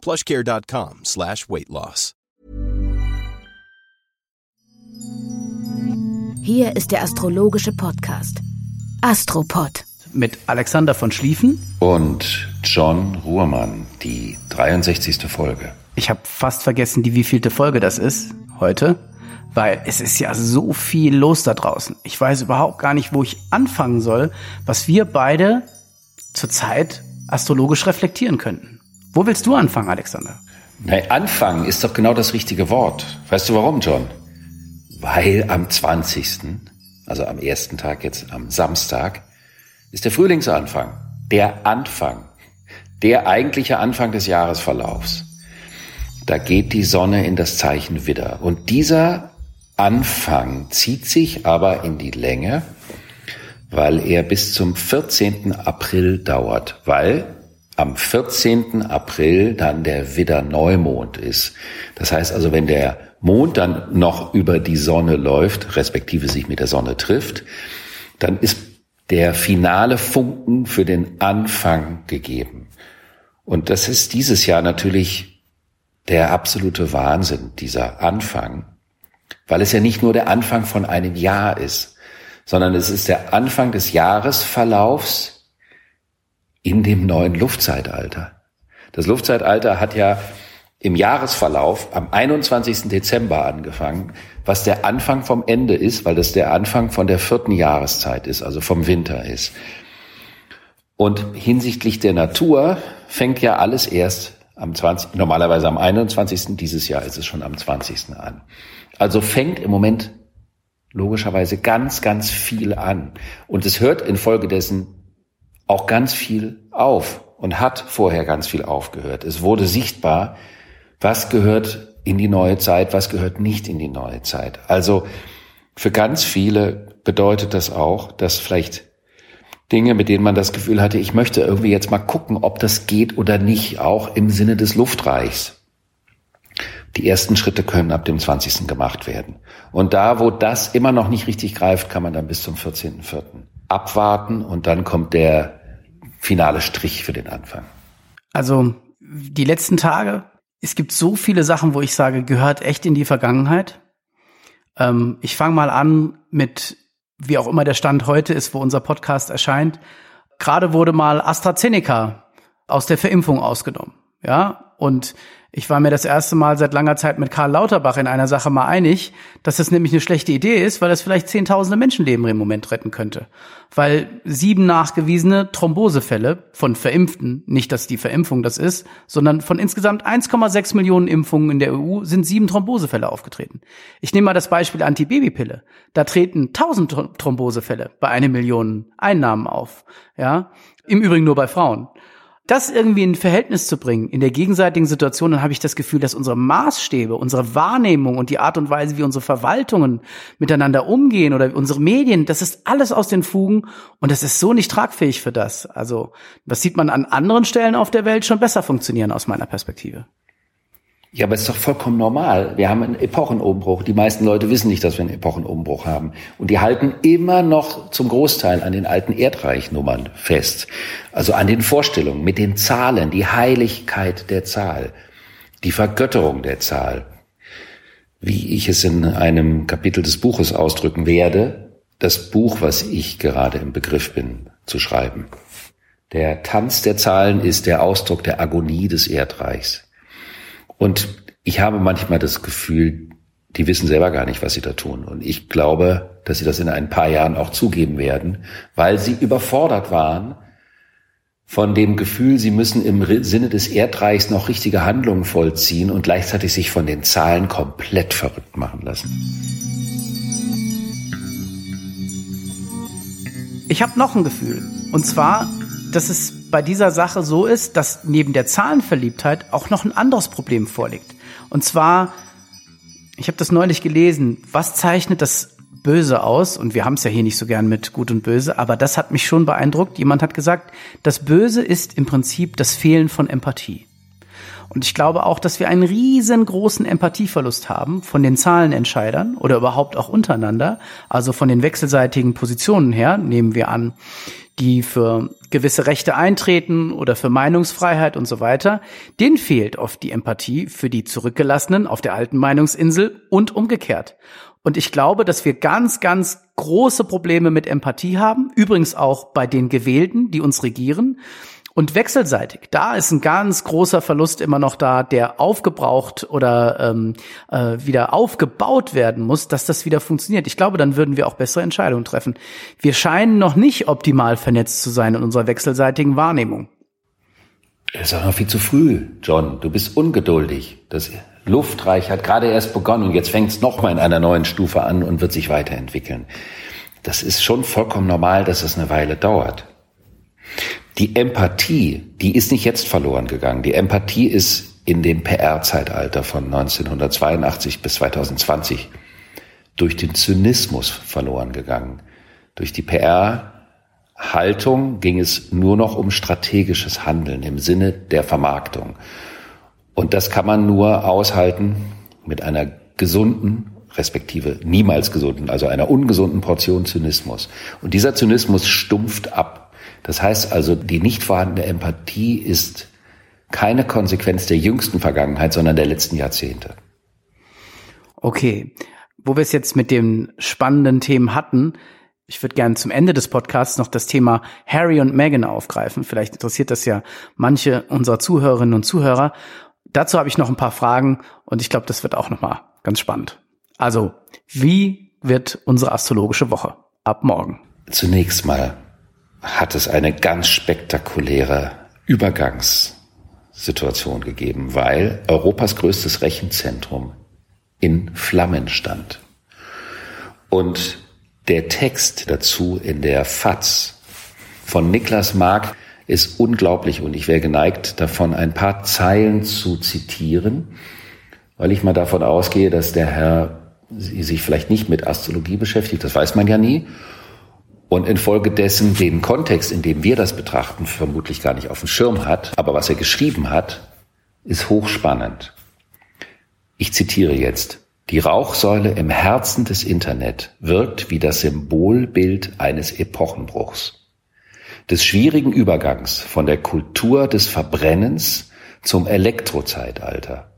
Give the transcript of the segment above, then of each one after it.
plushcare.com slash weight loss. Hier ist der astrologische Podcast Astropod. Mit Alexander von Schlieffen. Und John Ruhrmann, die 63. Folge. Ich habe fast vergessen, die wievielte Folge das ist heute, weil es ist ja so viel los da draußen. Ich weiß überhaupt gar nicht, wo ich anfangen soll, was wir beide zurzeit astrologisch reflektieren könnten. Wo willst du anfangen, Alexander? Nein, anfangen ist doch genau das richtige Wort. Weißt du warum, John? Weil am 20., also am ersten Tag jetzt, am Samstag, ist der Frühlingsanfang. Der Anfang. Der eigentliche Anfang des Jahresverlaufs. Da geht die Sonne in das Zeichen Widder. Und dieser Anfang zieht sich aber in die Länge, weil er bis zum 14. April dauert, weil am 14. April dann der Widder Neumond ist. Das heißt also, wenn der Mond dann noch über die Sonne läuft, respektive sich mit der Sonne trifft, dann ist der finale Funken für den Anfang gegeben. Und das ist dieses Jahr natürlich der absolute Wahnsinn, dieser Anfang, weil es ja nicht nur der Anfang von einem Jahr ist, sondern es ist der Anfang des Jahresverlaufs in dem neuen Luftzeitalter. Das Luftzeitalter hat ja im Jahresverlauf am 21. Dezember angefangen, was der Anfang vom Ende ist, weil das der Anfang von der vierten Jahreszeit ist, also vom Winter ist. Und hinsichtlich der Natur fängt ja alles erst am 20, normalerweise am 21. Dieses Jahr ist es schon am 20. an. Also fängt im Moment logischerweise ganz, ganz viel an. Und es hört infolgedessen auch ganz viel auf und hat vorher ganz viel aufgehört. Es wurde sichtbar, was gehört in die neue Zeit, was gehört nicht in die neue Zeit. Also für ganz viele bedeutet das auch, dass vielleicht Dinge, mit denen man das Gefühl hatte, ich möchte irgendwie jetzt mal gucken, ob das geht oder nicht, auch im Sinne des Luftreichs. Die ersten Schritte können ab dem 20. gemacht werden. Und da, wo das immer noch nicht richtig greift, kann man dann bis zum 14.04. abwarten und dann kommt der finale Strich für den Anfang? Also die letzten Tage, es gibt so viele Sachen, wo ich sage, gehört echt in die Vergangenheit. Ähm, ich fange mal an mit, wie auch immer der Stand heute ist, wo unser Podcast erscheint. Gerade wurde mal AstraZeneca aus der Verimpfung ausgenommen. Ja, und ich war mir das erste Mal seit langer Zeit mit Karl Lauterbach in einer Sache mal einig, dass das nämlich eine schlechte Idee ist, weil das vielleicht zehntausende Menschenleben im Moment retten könnte. Weil sieben nachgewiesene Thrombosefälle von Verimpften, nicht dass die Verimpfung das ist, sondern von insgesamt 1,6 Millionen Impfungen in der EU sind sieben Thrombosefälle aufgetreten. Ich nehme mal das Beispiel Antibabypille. Da treten tausend Thrombosefälle bei einer Million Einnahmen auf. Ja, im Übrigen nur bei Frauen das irgendwie in Verhältnis zu bringen, in der gegenseitigen Situation, dann habe ich das Gefühl, dass unsere Maßstäbe, unsere Wahrnehmung und die Art und Weise, wie unsere Verwaltungen miteinander umgehen oder unsere Medien, das ist alles aus den Fugen und das ist so nicht tragfähig für das. Also, das sieht man an anderen Stellen auf der Welt schon besser funktionieren aus meiner Perspektive. Ja, aber es ist doch vollkommen normal. Wir haben einen Epochenumbruch. Die meisten Leute wissen nicht, dass wir einen Epochenumbruch haben. Und die halten immer noch zum Großteil an den alten Erdreichnummern fest. Also an den Vorstellungen mit den Zahlen, die Heiligkeit der Zahl, die Vergötterung der Zahl. Wie ich es in einem Kapitel des Buches ausdrücken werde, das Buch, was ich gerade im Begriff bin zu schreiben. Der Tanz der Zahlen ist der Ausdruck der Agonie des Erdreichs. Und ich habe manchmal das Gefühl, die wissen selber gar nicht, was sie da tun. Und ich glaube, dass sie das in ein paar Jahren auch zugeben werden, weil sie überfordert waren von dem Gefühl, sie müssen im Sinne des Erdreichs noch richtige Handlungen vollziehen und gleichzeitig sich von den Zahlen komplett verrückt machen lassen. Ich habe noch ein Gefühl. Und zwar, dass es bei dieser Sache so ist, dass neben der Zahlenverliebtheit auch noch ein anderes Problem vorliegt. Und zwar, ich habe das neulich gelesen, was zeichnet das Böse aus? Und wir haben es ja hier nicht so gern mit Gut und Böse, aber das hat mich schon beeindruckt. Jemand hat gesagt, das Böse ist im Prinzip das Fehlen von Empathie. Und ich glaube auch, dass wir einen riesengroßen Empathieverlust haben von den Zahlenentscheidern oder überhaupt auch untereinander, also von den wechselseitigen Positionen her, nehmen wir an, die für gewisse Rechte eintreten oder für Meinungsfreiheit und so weiter, denen fehlt oft die Empathie für die Zurückgelassenen auf der alten Meinungsinsel und umgekehrt. Und ich glaube, dass wir ganz, ganz große Probleme mit Empathie haben, übrigens auch bei den Gewählten, die uns regieren. Und wechselseitig, da ist ein ganz großer Verlust immer noch da, der aufgebraucht oder ähm, äh, wieder aufgebaut werden muss, dass das wieder funktioniert. Ich glaube, dann würden wir auch bessere Entscheidungen treffen. Wir scheinen noch nicht optimal vernetzt zu sein in unserer wechselseitigen Wahrnehmung. Es ist auch noch viel zu früh, John. Du bist ungeduldig. Das Luftreich hat gerade erst begonnen und jetzt fängt es nochmal in einer neuen Stufe an und wird sich weiterentwickeln. Das ist schon vollkommen normal, dass es eine Weile dauert. Die Empathie, die ist nicht jetzt verloren gegangen. Die Empathie ist in dem PR-Zeitalter von 1982 bis 2020 durch den Zynismus verloren gegangen. Durch die PR-Haltung ging es nur noch um strategisches Handeln im Sinne der Vermarktung. Und das kann man nur aushalten mit einer gesunden, respektive niemals gesunden, also einer ungesunden Portion Zynismus. Und dieser Zynismus stumpft ab. Das heißt also, die nicht vorhandene Empathie ist keine Konsequenz der jüngsten Vergangenheit, sondern der letzten Jahrzehnte. Okay, wo wir es jetzt mit den spannenden Themen hatten, ich würde gerne zum Ende des Podcasts noch das Thema Harry und Meghan aufgreifen. Vielleicht interessiert das ja manche unserer Zuhörerinnen und Zuhörer. Dazu habe ich noch ein paar Fragen und ich glaube, das wird auch noch mal ganz spannend. Also, wie wird unsere astrologische Woche ab morgen? Zunächst mal hat es eine ganz spektakuläre Übergangssituation gegeben, weil Europas größtes Rechenzentrum in Flammen stand. Und der Text dazu in der FAZ von Niklas Mark ist unglaublich und ich wäre geneigt, davon ein paar Zeilen zu zitieren, weil ich mal davon ausgehe, dass der Herr sich vielleicht nicht mit Astrologie beschäftigt, das weiß man ja nie, und infolgedessen den Kontext, in dem wir das betrachten, vermutlich gar nicht auf dem Schirm hat. Aber was er geschrieben hat, ist hochspannend. Ich zitiere jetzt. Die Rauchsäule im Herzen des Internet wirkt wie das Symbolbild eines Epochenbruchs. Des schwierigen Übergangs von der Kultur des Verbrennens zum Elektrozeitalter.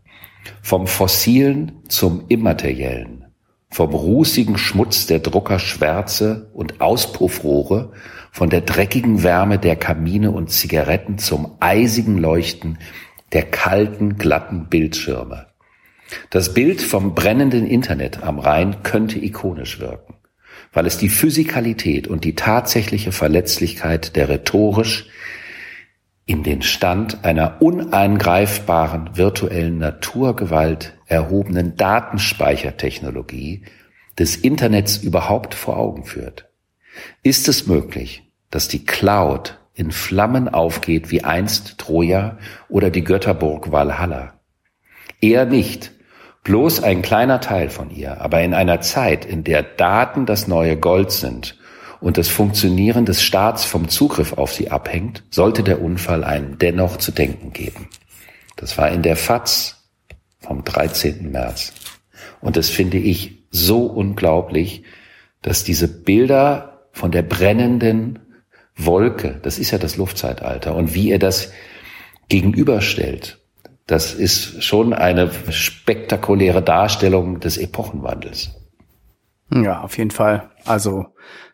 Vom Fossilen zum Immateriellen vom rußigen Schmutz der Druckerschwärze und Auspuffrohre, von der dreckigen Wärme der Kamine und Zigaretten zum eisigen Leuchten der kalten, glatten Bildschirme. Das Bild vom brennenden Internet am Rhein könnte ikonisch wirken, weil es die Physikalität und die tatsächliche Verletzlichkeit der rhetorisch in den Stand einer uneingreifbaren virtuellen Naturgewalt erhobenen Datenspeichertechnologie des Internets überhaupt vor Augen führt. Ist es möglich, dass die Cloud in Flammen aufgeht wie einst Troja oder die Götterburg Valhalla? Eher nicht, bloß ein kleiner Teil von ihr, aber in einer Zeit, in der Daten das neue Gold sind und das Funktionieren des Staats vom Zugriff auf sie abhängt, sollte der Unfall einem dennoch zu denken geben. Das war in der FAZ vom 13. März. Und das finde ich so unglaublich, dass diese Bilder von der brennenden Wolke, das ist ja das Luftzeitalter, und wie er das gegenüberstellt, das ist schon eine spektakuläre Darstellung des Epochenwandels. Ja, auf jeden Fall. Also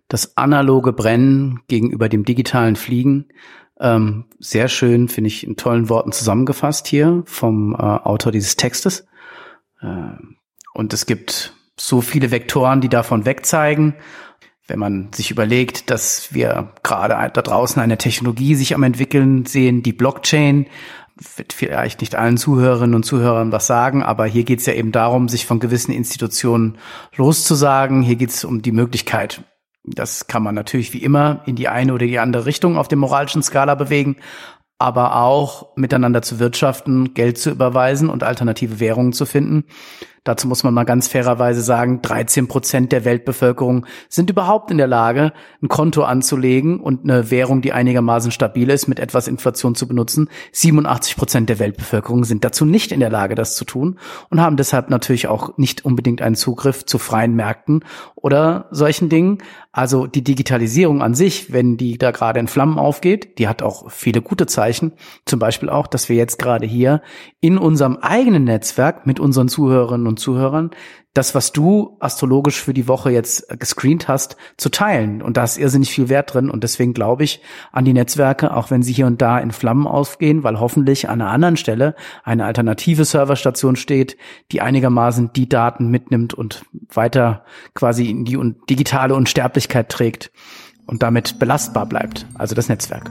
das analoge Brennen gegenüber dem digitalen Fliegen. Ähm, sehr schön, finde ich in tollen Worten zusammengefasst hier vom äh, Autor dieses Textes. Äh, und es gibt so viele Vektoren, die davon wegzeigen. Wenn man sich überlegt, dass wir gerade da draußen eine Technologie sich am entwickeln sehen, die Blockchain, wird vielleicht nicht allen Zuhörerinnen und Zuhörern was sagen, aber hier geht es ja eben darum, sich von gewissen Institutionen loszusagen. Hier geht es um die Möglichkeit, das kann man natürlich wie immer in die eine oder die andere Richtung auf der moralischen Skala bewegen. aber auch miteinander zu wirtschaften, Geld zu überweisen und alternative Währungen zu finden. Dazu muss man mal ganz fairerweise sagen, 13 Prozent der Weltbevölkerung sind überhaupt in der Lage, ein Konto anzulegen und eine Währung, die einigermaßen stabil ist, mit etwas Inflation zu benutzen. 87 Prozent der Weltbevölkerung sind dazu nicht in der Lage, das zu tun und haben deshalb natürlich auch nicht unbedingt einen Zugriff zu freien Märkten oder solchen Dingen. Also die Digitalisierung an sich, wenn die da gerade in Flammen aufgeht, die hat auch viele gute Zeichen. Zum Beispiel auch, dass wir jetzt gerade hier in unserem eigenen Netzwerk mit unseren Zuhörerinnen und Zuhörern das, was du astrologisch für die Woche jetzt gescreent hast, zu teilen. Und da ist irrsinnig viel Wert drin. Und deswegen glaube ich an die Netzwerke, auch wenn sie hier und da in Flammen aufgehen, weil hoffentlich an einer anderen Stelle eine alternative Serverstation steht, die einigermaßen die Daten mitnimmt und weiter quasi in die digitale Unsterblichkeit trägt und damit belastbar bleibt. Also das Netzwerk.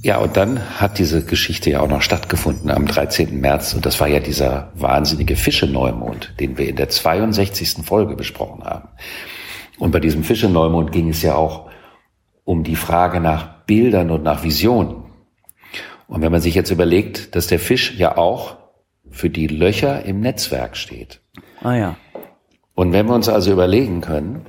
Ja, und dann hat diese Geschichte ja auch noch stattgefunden am 13. März. Und das war ja dieser wahnsinnige Fische-Neumond, den wir in der 62. Folge besprochen haben. Und bei diesem Fische-Neumond ging es ja auch um die Frage nach Bildern und nach Visionen. Und wenn man sich jetzt überlegt, dass der Fisch ja auch für die Löcher im Netzwerk steht. Ah ja. Und wenn wir uns also überlegen können,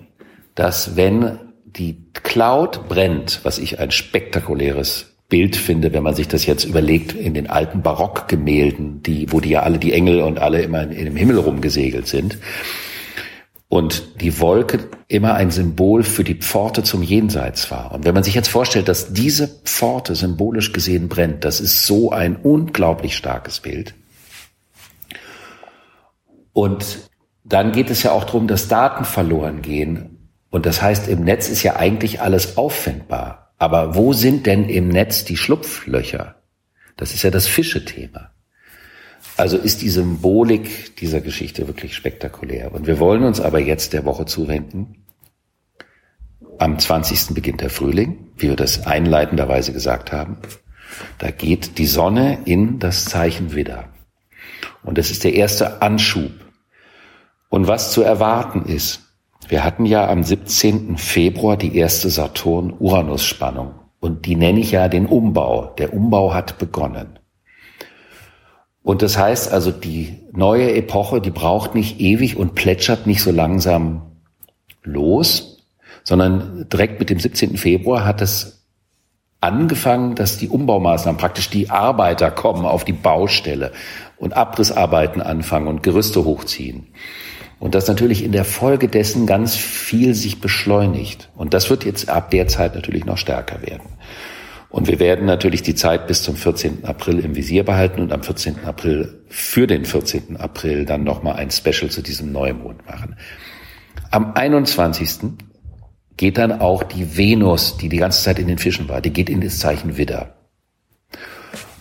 dass wenn die Cloud brennt, was ich ein spektakuläres Bild finde, wenn man sich das jetzt überlegt, in den alten Barockgemälden, die, wo die ja alle, die Engel und alle immer in, in dem Himmel rumgesegelt sind. Und die Wolke immer ein Symbol für die Pforte zum Jenseits war. Und wenn man sich jetzt vorstellt, dass diese Pforte symbolisch gesehen brennt, das ist so ein unglaublich starkes Bild. Und dann geht es ja auch darum, dass Daten verloren gehen. Und das heißt, im Netz ist ja eigentlich alles auffindbar. Aber wo sind denn im Netz die Schlupflöcher? Das ist ja das Fische-Thema. Also ist die Symbolik dieser Geschichte wirklich spektakulär. Und wir wollen uns aber jetzt der Woche zuwenden. Am 20. beginnt der Frühling, wie wir das einleitenderweise gesagt haben. Da geht die Sonne in das Zeichen Widder. Und das ist der erste Anschub. Und was zu erwarten ist, wir hatten ja am 17. Februar die erste Saturn-Uranus-Spannung. Und die nenne ich ja den Umbau. Der Umbau hat begonnen. Und das heißt also, die neue Epoche, die braucht nicht ewig und plätschert nicht so langsam los, sondern direkt mit dem 17. Februar hat es angefangen, dass die Umbaumaßnahmen, praktisch die Arbeiter kommen auf die Baustelle und Abrissarbeiten anfangen und Gerüste hochziehen. Und dass natürlich in der Folge dessen ganz viel sich beschleunigt. Und das wird jetzt ab der Zeit natürlich noch stärker werden. Und wir werden natürlich die Zeit bis zum 14. April im Visier behalten und am 14. April für den 14. April dann nochmal ein Special zu diesem Neumond machen. Am 21. geht dann auch die Venus, die die ganze Zeit in den Fischen war, die geht in das Zeichen Widder.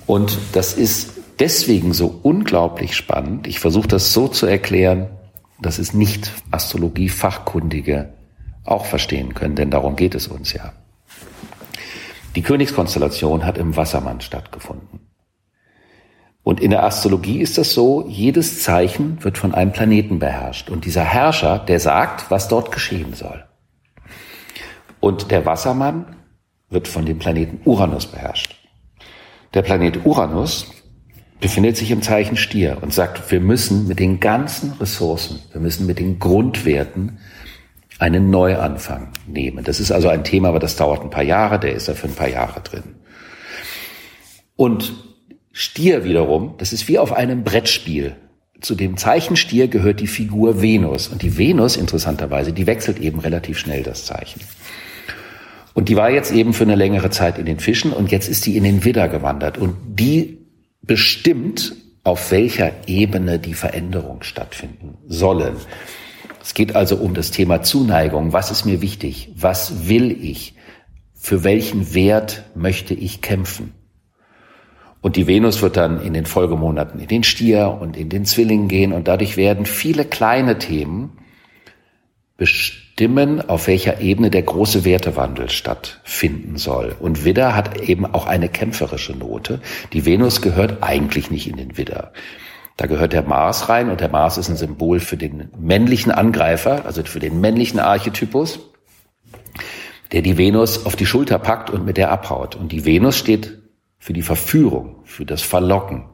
Und das ist deswegen so unglaublich spannend. Ich versuche das so zu erklären, dass es nicht Astrologie-Fachkundige auch verstehen können, denn darum geht es uns ja. Die Königskonstellation hat im Wassermann stattgefunden. Und in der Astrologie ist das so, jedes Zeichen wird von einem Planeten beherrscht. Und dieser Herrscher, der sagt, was dort geschehen soll. Und der Wassermann wird von dem Planeten Uranus beherrscht. Der Planet Uranus befindet sich im Zeichen Stier und sagt, wir müssen mit den ganzen Ressourcen, wir müssen mit den Grundwerten einen Neuanfang nehmen. Das ist also ein Thema, aber das dauert ein paar Jahre, der ist da für ein paar Jahre drin. Und Stier wiederum, das ist wie auf einem Brettspiel. Zu dem Zeichen Stier gehört die Figur Venus. Und die Venus, interessanterweise, die wechselt eben relativ schnell das Zeichen. Und die war jetzt eben für eine längere Zeit in den Fischen und jetzt ist die in den Widder gewandert. Und die bestimmt, auf welcher Ebene die Veränderungen stattfinden sollen. Es geht also um das Thema Zuneigung. Was ist mir wichtig? Was will ich? Für welchen Wert möchte ich kämpfen? Und die Venus wird dann in den Folgemonaten in den Stier und in den Zwilling gehen und dadurch werden viele kleine Themen bestimmen, auf welcher Ebene der große Wertewandel stattfinden soll. Und Widder hat eben auch eine kämpferische Note. Die Venus gehört eigentlich nicht in den Widder. Da gehört der Mars rein und der Mars ist ein Symbol für den männlichen Angreifer, also für den männlichen Archetypus, der die Venus auf die Schulter packt und mit der abhaut. Und die Venus steht für die Verführung, für das Verlocken.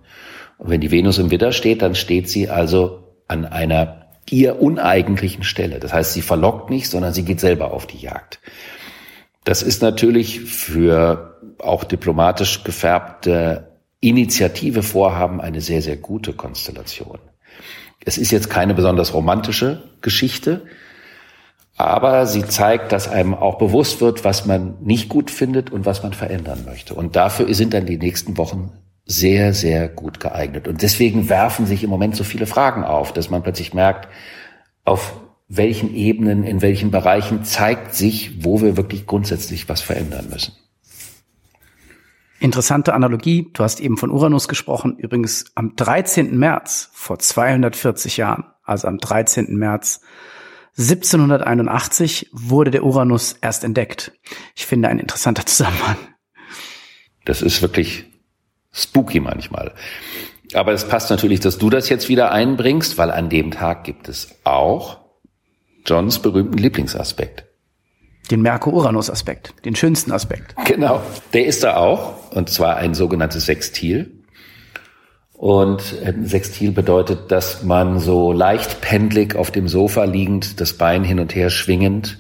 Und wenn die Venus im Widder steht, dann steht sie also an einer ihr uneigentlichen Stelle. Das heißt, sie verlockt nicht, sondern sie geht selber auf die Jagd. Das ist natürlich für auch diplomatisch gefärbte Initiative Vorhaben eine sehr, sehr gute Konstellation. Es ist jetzt keine besonders romantische Geschichte, aber sie zeigt, dass einem auch bewusst wird, was man nicht gut findet und was man verändern möchte. Und dafür sind dann die nächsten Wochen sehr, sehr gut geeignet. Und deswegen werfen sich im Moment so viele Fragen auf, dass man plötzlich merkt, auf welchen Ebenen, in welchen Bereichen zeigt sich, wo wir wirklich grundsätzlich was verändern müssen. Interessante Analogie. Du hast eben von Uranus gesprochen. Übrigens am 13. März vor 240 Jahren, also am 13. März 1781 wurde der Uranus erst entdeckt. Ich finde ein interessanter Zusammenhang. Das ist wirklich spooky manchmal. Aber es passt natürlich, dass du das jetzt wieder einbringst, weil an dem Tag gibt es auch Johns berühmten Lieblingsaspekt. Den Merkur-Uranus-Aspekt, den schönsten Aspekt. Genau, der ist da auch, und zwar ein sogenanntes Sextil. Und ein Sextil bedeutet, dass man so leicht pendlig auf dem Sofa liegend, das Bein hin und her schwingend,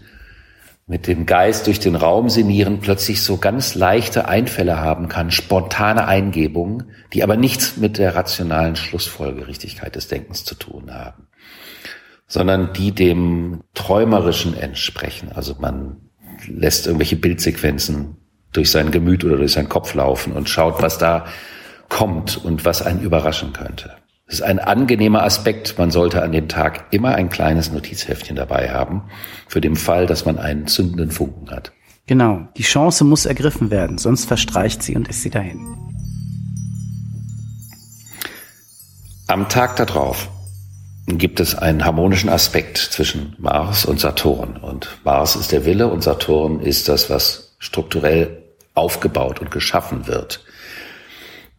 mit dem Geist durch den Raum sinnieren, plötzlich so ganz leichte Einfälle haben kann, spontane Eingebungen, die aber nichts mit der rationalen Schlussfolgerichtigkeit des Denkens zu tun haben, sondern die dem Träumerischen entsprechen. Also man lässt irgendwelche Bildsequenzen durch sein Gemüt oder durch seinen Kopf laufen und schaut, was da kommt und was einen überraschen könnte. Es ist ein angenehmer Aspekt. Man sollte an dem Tag immer ein kleines Notizheftchen dabei haben, für den Fall, dass man einen zündenden Funken hat. Genau, die Chance muss ergriffen werden, sonst verstreicht sie und ist sie dahin. Am Tag darauf gibt es einen harmonischen Aspekt zwischen Mars und Saturn. Und Mars ist der Wille und Saturn ist das, was strukturell aufgebaut und geschaffen wird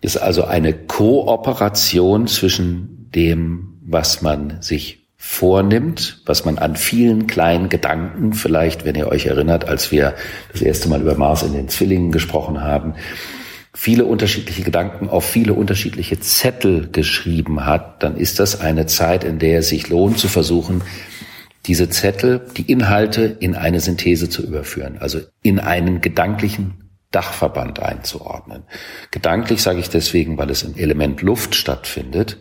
ist also eine Kooperation zwischen dem, was man sich vornimmt, was man an vielen kleinen Gedanken, vielleicht, wenn ihr euch erinnert, als wir das erste Mal über Mars in den Zwillingen gesprochen haben, viele unterschiedliche Gedanken auf viele unterschiedliche Zettel geschrieben hat, dann ist das eine Zeit, in der es sich lohnt zu versuchen, diese Zettel, die Inhalte in eine Synthese zu überführen, also in einen gedanklichen Dachverband einzuordnen. Gedanklich sage ich deswegen, weil es im Element Luft stattfindet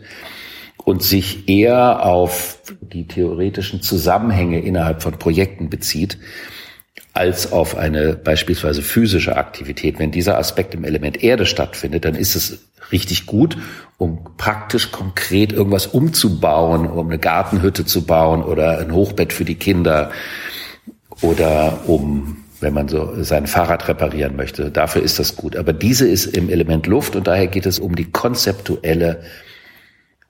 und sich eher auf die theoretischen Zusammenhänge innerhalb von Projekten bezieht, als auf eine beispielsweise physische Aktivität. Wenn dieser Aspekt im Element Erde stattfindet, dann ist es richtig gut, um praktisch konkret irgendwas umzubauen, um eine Gartenhütte zu bauen oder ein Hochbett für die Kinder oder um wenn man so sein Fahrrad reparieren möchte. Dafür ist das gut. Aber diese ist im Element Luft und daher geht es um die konzeptuelle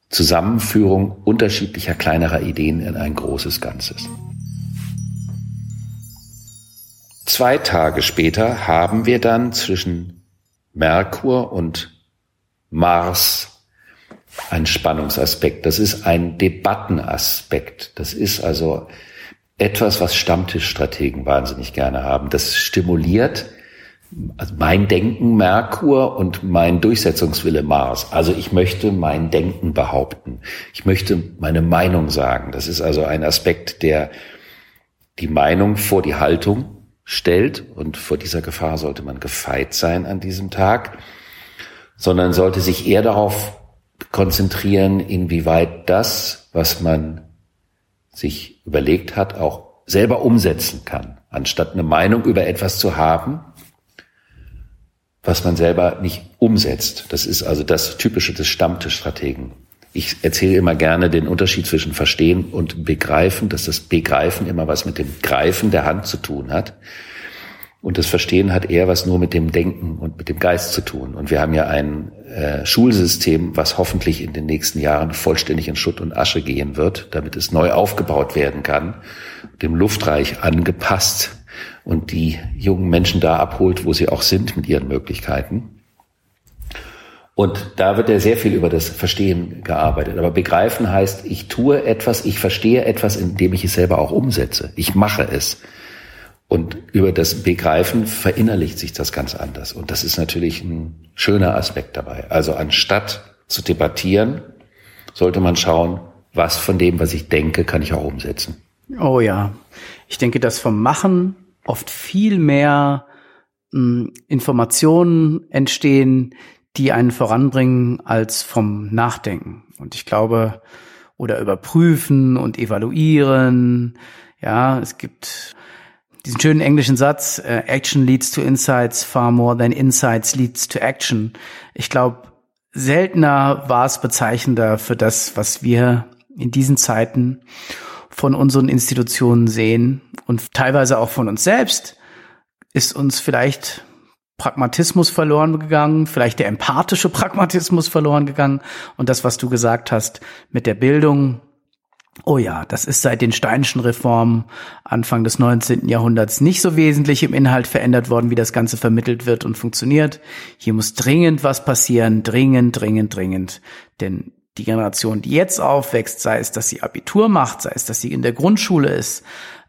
Zusammenführung unterschiedlicher kleinerer Ideen in ein großes Ganzes. Zwei Tage später haben wir dann zwischen Merkur und Mars einen Spannungsaspekt. Das ist ein Debattenaspekt. Das ist also etwas, was Stammtischstrategen wahnsinnig gerne haben. Das stimuliert also mein Denken Merkur und mein Durchsetzungswille Mars. Also ich möchte mein Denken behaupten. Ich möchte meine Meinung sagen. Das ist also ein Aspekt, der die Meinung vor die Haltung stellt. Und vor dieser Gefahr sollte man gefeit sein an diesem Tag, sondern sollte sich eher darauf konzentrieren, inwieweit das, was man sich überlegt hat, auch selber umsetzen kann, anstatt eine Meinung über etwas zu haben, was man selber nicht umsetzt. Das ist also das Typische des Stammtischstrategen. Ich erzähle immer gerne den Unterschied zwischen Verstehen und Begreifen, dass das Begreifen immer was mit dem Greifen der Hand zu tun hat. Und das Verstehen hat eher was nur mit dem Denken und mit dem Geist zu tun. Und wir haben ja ein äh, Schulsystem, was hoffentlich in den nächsten Jahren vollständig in Schutt und Asche gehen wird, damit es neu aufgebaut werden kann, dem Luftreich angepasst und die jungen Menschen da abholt, wo sie auch sind mit ihren Möglichkeiten. Und da wird ja sehr viel über das Verstehen gearbeitet. Aber begreifen heißt, ich tue etwas, ich verstehe etwas, indem ich es selber auch umsetze. Ich mache es. Und über das Begreifen verinnerlicht sich das ganz anders. Und das ist natürlich ein schöner Aspekt dabei. Also anstatt zu debattieren, sollte man schauen, was von dem, was ich denke, kann ich auch umsetzen. Oh ja. Ich denke, dass vom Machen oft viel mehr hm, Informationen entstehen, die einen voranbringen als vom Nachdenken. Und ich glaube, oder überprüfen und evaluieren. Ja, es gibt diesen schönen englischen Satz, äh, Action leads to insights far more than insights leads to action. Ich glaube, seltener war es bezeichnender für das, was wir in diesen Zeiten von unseren Institutionen sehen und teilweise auch von uns selbst, ist uns vielleicht Pragmatismus verloren gegangen, vielleicht der empathische Pragmatismus verloren gegangen und das, was du gesagt hast mit der Bildung. Oh ja, das ist seit den Steinischen Reformen Anfang des 19. Jahrhunderts nicht so wesentlich im Inhalt verändert worden, wie das Ganze vermittelt wird und funktioniert. Hier muss dringend was passieren, dringend, dringend, dringend. Denn die Generation, die jetzt aufwächst, sei es, dass sie Abitur macht, sei es, dass sie in der Grundschule ist,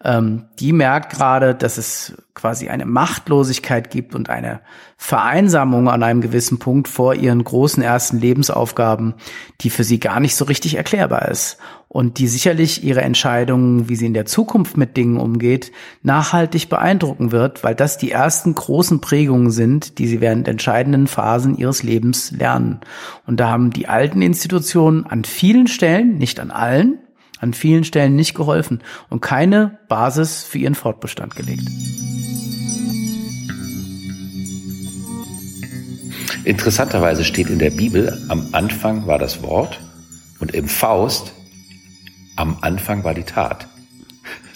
ähm, die merkt gerade, dass es quasi eine Machtlosigkeit gibt und eine Vereinsamung an einem gewissen Punkt vor ihren großen ersten Lebensaufgaben, die für sie gar nicht so richtig erklärbar ist und die sicherlich ihre Entscheidungen, wie sie in der Zukunft mit Dingen umgeht, nachhaltig beeindrucken wird, weil das die ersten großen Prägungen sind, die sie während entscheidenden Phasen ihres Lebens lernen. Und da haben die alten Institutionen an vielen Stellen, nicht an allen, an vielen Stellen nicht geholfen und keine Basis für ihren Fortbestand gelegt. Interessanterweise steht in der Bibel, am Anfang war das Wort und im Faust, am Anfang war die Tat.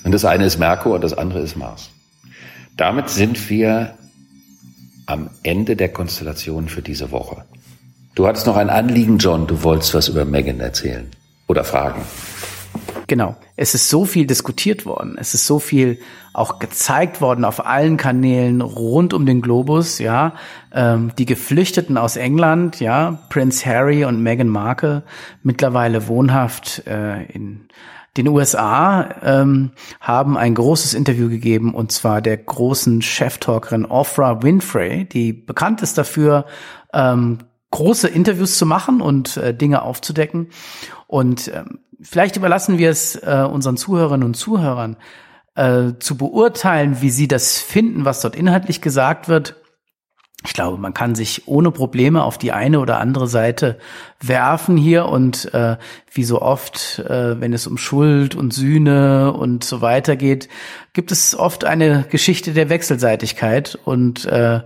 Und das eine ist Merkur und das andere ist Mars. Damit sind wir am Ende der Konstellation für diese Woche. Du hattest noch ein Anliegen, John. Du wolltest was über Megan erzählen oder fragen. Genau. Es ist so viel diskutiert worden. Es ist so viel auch gezeigt worden auf allen Kanälen rund um den Globus, ja. Ähm, die Geflüchteten aus England, ja, Prince Harry und Meghan Markle, mittlerweile wohnhaft äh, in den USA, ähm, haben ein großes Interview gegeben und zwar der großen Cheftalkerin Oprah Winfrey, die bekannt ist dafür, ähm, große Interviews zu machen und äh, Dinge aufzudecken. Und ähm, vielleicht überlassen wir es äh, unseren Zuhörerinnen und Zuhörern äh, zu beurteilen, wie sie das finden, was dort inhaltlich gesagt wird. Ich glaube, man kann sich ohne Probleme auf die eine oder andere Seite werfen hier und äh, wie so oft, äh, wenn es um Schuld und Sühne und so weiter geht, gibt es oft eine Geschichte der Wechselseitigkeit und äh,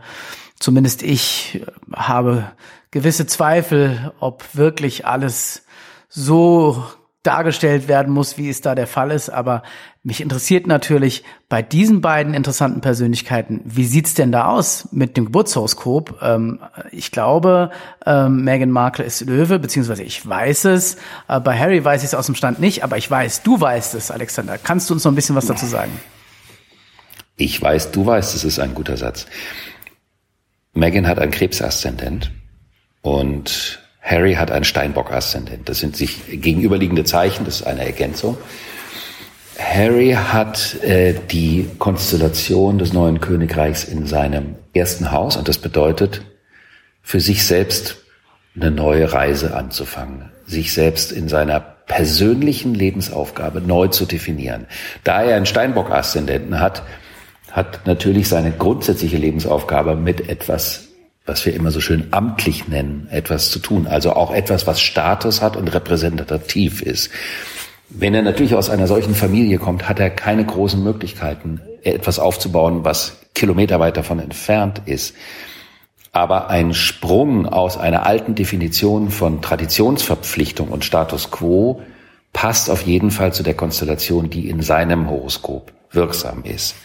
zumindest ich habe gewisse Zweifel, ob wirklich alles so dargestellt werden muss, wie es da der Fall ist. Aber mich interessiert natürlich bei diesen beiden interessanten Persönlichkeiten, wie sieht's denn da aus mit dem Geburtshoroskop? Ähm, ich glaube, ähm, Meghan Markle ist Löwe, beziehungsweise ich weiß es. Äh, bei Harry weiß ich es aus dem Stand nicht, aber ich weiß, du weißt es, Alexander. Kannst du uns noch ein bisschen was dazu sagen? Ich weiß, du weißt, es ist ein guter Satz. Meghan hat ein Krebsaszendent und Harry hat einen Steinbock-Aszendent. Das sind sich gegenüberliegende Zeichen, das ist eine Ergänzung. Harry hat äh, die Konstellation des neuen Königreichs in seinem ersten Haus und das bedeutet, für sich selbst eine neue Reise anzufangen, sich selbst in seiner persönlichen Lebensaufgabe neu zu definieren. Da er einen Steinbock-Aszendenten hat, hat natürlich seine grundsätzliche Lebensaufgabe mit etwas was wir immer so schön amtlich nennen, etwas zu tun. Also auch etwas, was Status hat und repräsentativ ist. Wenn er natürlich aus einer solchen Familie kommt, hat er keine großen Möglichkeiten, etwas aufzubauen, was kilometerweit davon entfernt ist. Aber ein Sprung aus einer alten Definition von Traditionsverpflichtung und Status quo passt auf jeden Fall zu der Konstellation, die in seinem Horoskop wirksam ist.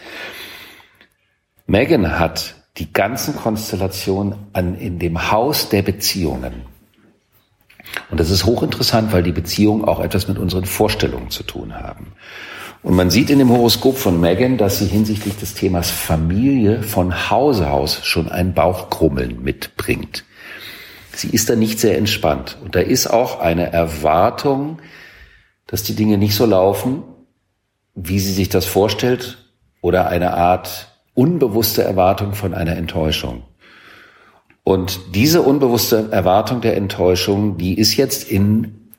Megan hat die ganzen Konstellationen an, in dem Haus der Beziehungen. Und das ist hochinteressant, weil die Beziehungen auch etwas mit unseren Vorstellungen zu tun haben. Und man sieht in dem Horoskop von Megan, dass sie hinsichtlich des Themas Familie von Hause aus schon ein Bauchkrummeln mitbringt. Sie ist da nicht sehr entspannt. Und da ist auch eine Erwartung, dass die Dinge nicht so laufen, wie sie sich das vorstellt, oder eine Art unbewusste Erwartung von einer Enttäuschung. Und diese unbewusste Erwartung der Enttäuschung, die ist jetzt in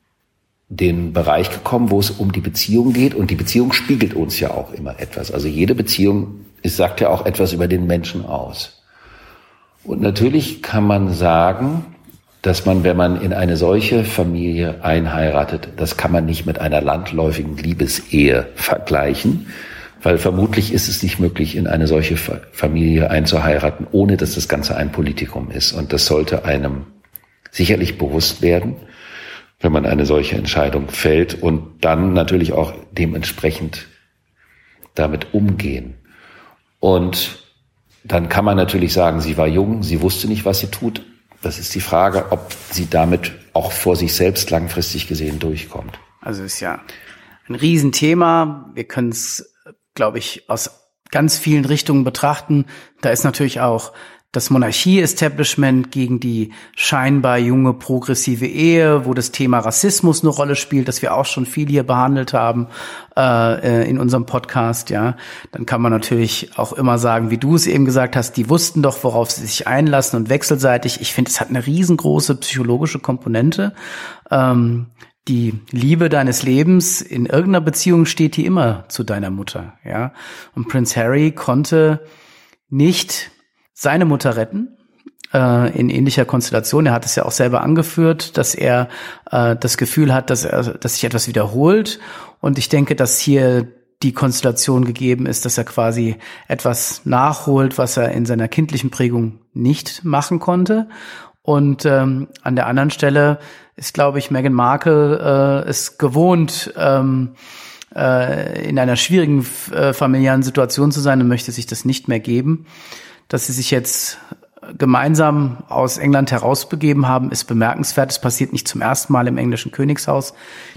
den Bereich gekommen, wo es um die Beziehung geht. Und die Beziehung spiegelt uns ja auch immer etwas. Also jede Beziehung ist, sagt ja auch etwas über den Menschen aus. Und natürlich kann man sagen, dass man, wenn man in eine solche Familie einheiratet, das kann man nicht mit einer landläufigen Liebesehe vergleichen, weil vermutlich ist es nicht möglich, in eine solche Familie einzuheiraten, ohne dass das Ganze ein Politikum ist. Und das sollte einem sicherlich bewusst werden, wenn man eine solche Entscheidung fällt und dann natürlich auch dementsprechend damit umgehen. Und dann kann man natürlich sagen, sie war jung, sie wusste nicht, was sie tut. Das ist die Frage, ob sie damit auch vor sich selbst langfristig gesehen durchkommt. Also ist ja ein Riesenthema. Wir können es glaube ich, aus ganz vielen Richtungen betrachten. Da ist natürlich auch das Monarchie-Establishment gegen die scheinbar junge progressive Ehe, wo das Thema Rassismus eine Rolle spielt, das wir auch schon viel hier behandelt haben äh, äh, in unserem Podcast. Ja, dann kann man natürlich auch immer sagen, wie du es eben gesagt hast, die wussten doch, worauf sie sich einlassen und wechselseitig. Ich finde, es hat eine riesengroße psychologische Komponente. Ähm, die Liebe deines Lebens in irgendeiner Beziehung steht die immer zu deiner Mutter, ja. Und Prince Harry konnte nicht seine Mutter retten, äh, in ähnlicher Konstellation. Er hat es ja auch selber angeführt, dass er äh, das Gefühl hat, dass er, dass sich etwas wiederholt. Und ich denke, dass hier die Konstellation gegeben ist, dass er quasi etwas nachholt, was er in seiner kindlichen Prägung nicht machen konnte. Und ähm, an der anderen Stelle ist, glaube ich, Meghan Markle äh, ist gewohnt, ähm, äh, in einer schwierigen äh, familiären Situation zu sein und möchte sich das nicht mehr geben. Dass sie sich jetzt gemeinsam aus England herausbegeben haben, ist bemerkenswert. Es passiert nicht zum ersten Mal im englischen Königshaus.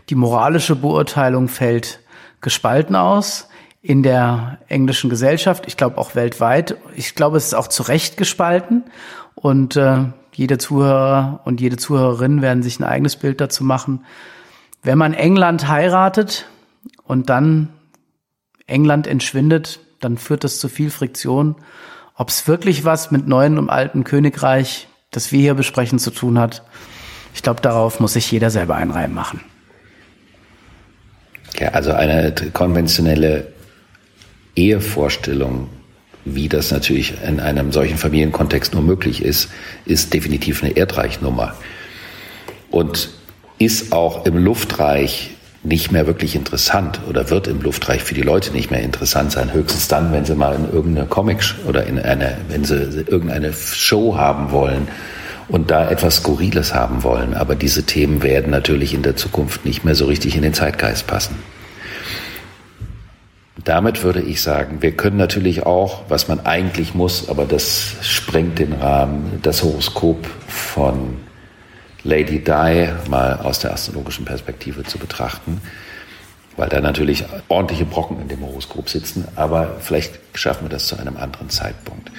Die moralische Beurteilung fällt gespalten aus in der englischen Gesellschaft, ich glaube auch weltweit. Ich glaube, es ist auch zu Recht gespalten. Und äh, jeder Zuhörer und jede Zuhörerin werden sich ein eigenes Bild dazu machen. Wenn man England heiratet und dann England entschwindet, dann führt das zu viel Friktion. Ob es wirklich was mit neuen und alten Königreich, das wir hier besprechen, zu tun hat, ich glaube, darauf muss sich jeder selber einen Reim machen. Ja, also eine konventionelle Ehevorstellung wie das natürlich in einem solchen Familienkontext nur möglich ist, ist definitiv eine Erdreichnummer. Und ist auch im Luftreich nicht mehr wirklich interessant oder wird im Luftreich für die Leute nicht mehr interessant sein. Höchstens dann, wenn sie mal in irgendeine Comic oder in eine, wenn sie irgendeine Show haben wollen und da etwas Skurriles haben wollen. Aber diese Themen werden natürlich in der Zukunft nicht mehr so richtig in den Zeitgeist passen. Damit würde ich sagen, wir können natürlich auch, was man eigentlich muss, aber das sprengt den Rahmen, das Horoskop von Lady Di mal aus der astrologischen Perspektive zu betrachten, weil da natürlich ordentliche Brocken in dem Horoskop sitzen, aber vielleicht schaffen wir das zu einem anderen Zeitpunkt.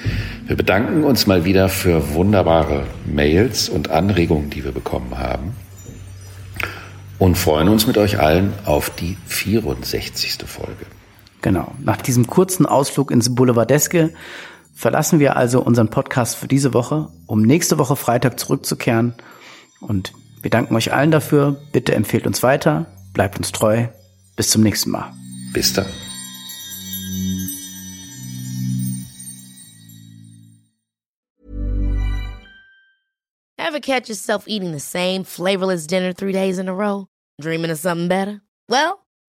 Wir bedanken uns mal wieder für wunderbare Mails und Anregungen, die wir bekommen haben und freuen uns mit euch allen auf die 64. Folge. Genau. Nach diesem kurzen Ausflug ins Boulevardeske verlassen wir also unseren Podcast für diese Woche, um nächste Woche Freitag zurückzukehren. Und wir danken euch allen dafür. Bitte empfehlt uns weiter, bleibt uns treu. Bis zum nächsten Mal. Bis dann. Ever catch yourself eating the same flavorless dinner three days in a row? Dreaming of something better? Well,